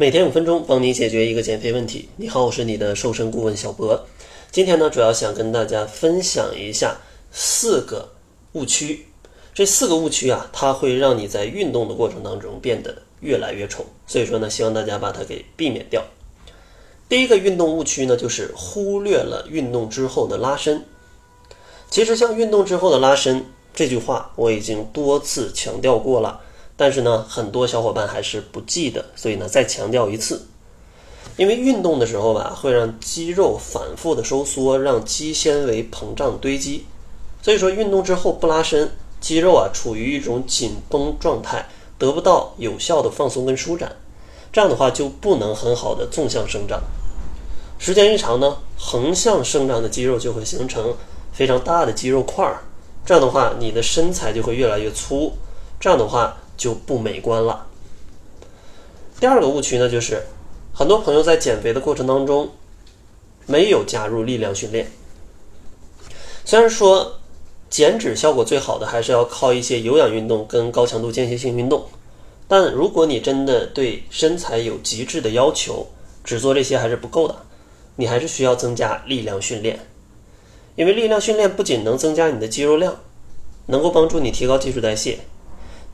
每天五分钟，帮你解决一个减肥问题。你好，我是你的瘦身顾问小博。今天呢，主要想跟大家分享一下四个误区。这四个误区啊，它会让你在运动的过程当中变得越来越丑。所以说呢，希望大家把它给避免掉。第一个运动误区呢，就是忽略了运动之后的拉伸。其实像运动之后的拉伸这句话，我已经多次强调过了。但是呢，很多小伙伴还是不记得，所以呢，再强调一次。因为运动的时候吧，会让肌肉反复的收缩，让肌纤维膨胀堆积。所以说，运动之后不拉伸，肌肉啊处于一种紧绷状态，得不到有效的放松跟舒展。这样的话，就不能很好的纵向生长。时间一长呢，横向生长的肌肉就会形成非常大的肌肉块儿。这样的话，你的身材就会越来越粗。这样的话。就不美观了。第二个误区呢，就是很多朋友在减肥的过程当中没有加入力量训练。虽然说减脂效果最好的还是要靠一些有氧运动跟高强度间歇性运动，但如果你真的对身材有极致的要求，只做这些还是不够的，你还是需要增加力量训练。因为力量训练不仅能增加你的肌肉量，能够帮助你提高基础代谢。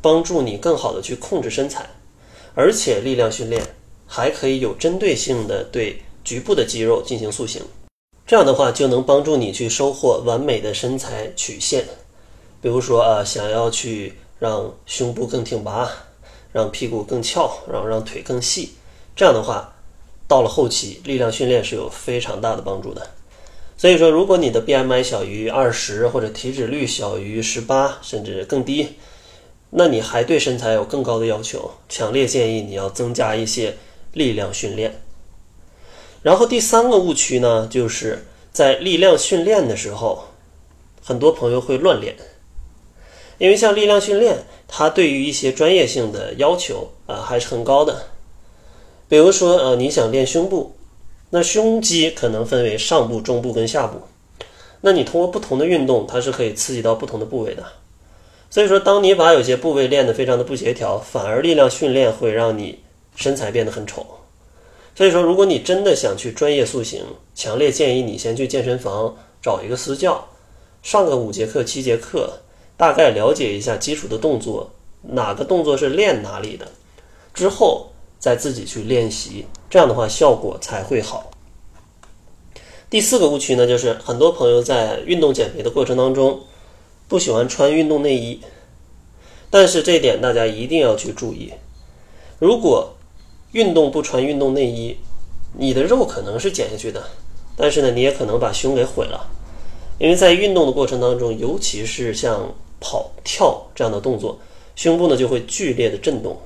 帮助你更好的去控制身材，而且力量训练还可以有针对性的对局部的肌肉进行塑形，这样的话就能帮助你去收获完美的身材曲线。比如说啊，想要去让胸部更挺拔，让屁股更翘，然后让腿更细，这样的话，到了后期力量训练是有非常大的帮助的。所以说，如果你的 BMI 小于二十，或者体脂率小于十八，甚至更低。那你还对身材有更高的要求，强烈建议你要增加一些力量训练。然后第三个误区呢，就是在力量训练的时候，很多朋友会乱练，因为像力量训练，它对于一些专业性的要求啊还是很高的。比如说呃，你想练胸部，那胸肌可能分为上部、中部跟下部，那你通过不同的运动，它是可以刺激到不同的部位的。所以说，当你把有些部位练得非常的不协调，反而力量训练会让你身材变得很丑。所以说，如果你真的想去专业塑形，强烈建议你先去健身房找一个私教，上个五节课、七节课，大概了解一下基础的动作，哪个动作是练哪里的，之后再自己去练习，这样的话效果才会好。第四个误区呢，就是很多朋友在运动减肥的过程当中。不喜欢穿运动内衣，但是这点大家一定要去注意。如果运动不穿运动内衣，你的肉可能是减下去的，但是呢，你也可能把胸给毁了。因为在运动的过程当中，尤其是像跑跳这样的动作，胸部呢就会剧烈的震动，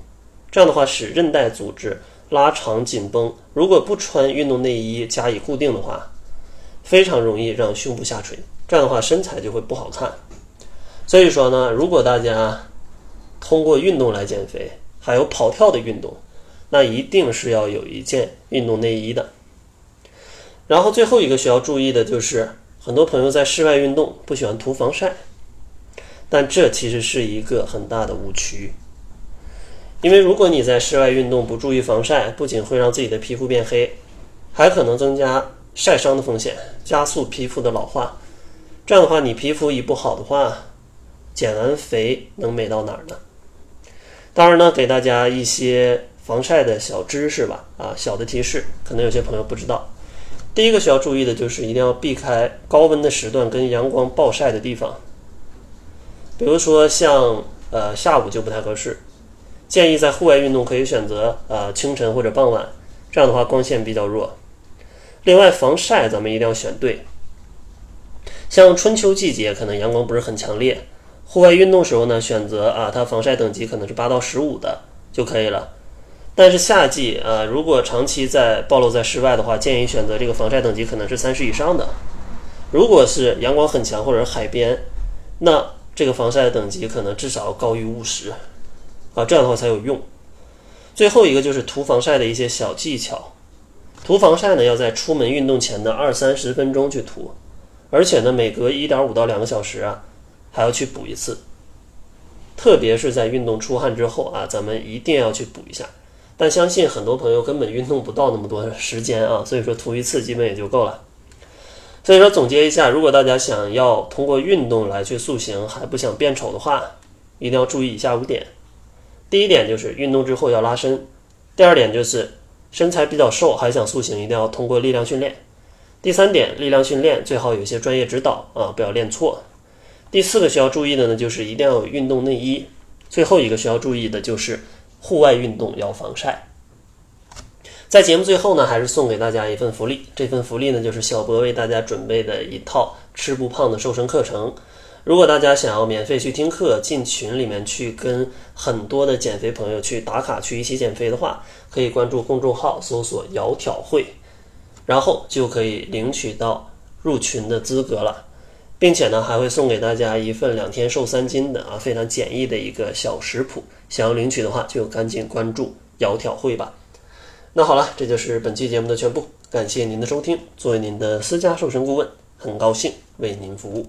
这样的话使韧带组织拉长紧绷。如果不穿运动内衣加以固定的话，非常容易让胸部下垂，这样的话身材就会不好看。所以说呢，如果大家通过运动来减肥，还有跑跳的运动，那一定是要有一件运动内衣的。然后最后一个需要注意的就是，很多朋友在室外运动不喜欢涂防晒，但这其实是一个很大的误区。因为如果你在室外运动不注意防晒，不仅会让自己的皮肤变黑，还可能增加晒伤的风险，加速皮肤的老化。这样的话，你皮肤一不好的话，减完肥能美到哪儿呢？当然呢，给大家一些防晒的小知识吧，啊，小的提示，可能有些朋友不知道。第一个需要注意的就是一定要避开高温的时段跟阳光暴晒的地方，比如说像呃下午就不太合适，建议在户外运动可以选择呃清晨或者傍晚，这样的话光线比较弱。另外防晒咱们一定要选对，像春秋季节可能阳光不是很强烈。户外运动时候呢，选择啊，它防晒等级可能是八到十五的就可以了。但是夏季啊，如果长期在暴露在室外的话，建议选择这个防晒等级可能是三十以上的。如果是阳光很强或者海边，那这个防晒的等级可能至少高于五十啊，这样的话才有用。最后一个就是涂防晒的一些小技巧，涂防晒呢要在出门运动前的二三十分钟去涂，而且呢每隔一点五到两个小时啊。还要去补一次，特别是在运动出汗之后啊，咱们一定要去补一下。但相信很多朋友根本运动不到那么多时间啊，所以说涂一次基本也就够了。所以说总结一下，如果大家想要通过运动来去塑形，还不想变丑的话，一定要注意以下五点。第一点就是运动之后要拉伸，第二点就是身材比较瘦还想塑形，一定要通过力量训练。第三点，力量训练最好有些专业指导啊，不要练错。第四个需要注意的呢，就是一定要有运动内衣。最后一个需要注意的就是户外运动要防晒。在节目最后呢，还是送给大家一份福利，这份福利呢就是小博为大家准备的一套吃不胖的瘦身课程。如果大家想要免费去听课，进群里面去跟很多的减肥朋友去打卡，去一起减肥的话，可以关注公众号搜索“窈窕会”，然后就可以领取到入群的资格了，并且呢还会送给大家一份两天瘦三斤的啊非常简易的一个小食谱。想要领取的话，就赶紧关注“窈窕会”吧。那好了，这就是本期节目的全部，感谢您的收听。作为您的私家瘦身顾问，很高兴为您服务。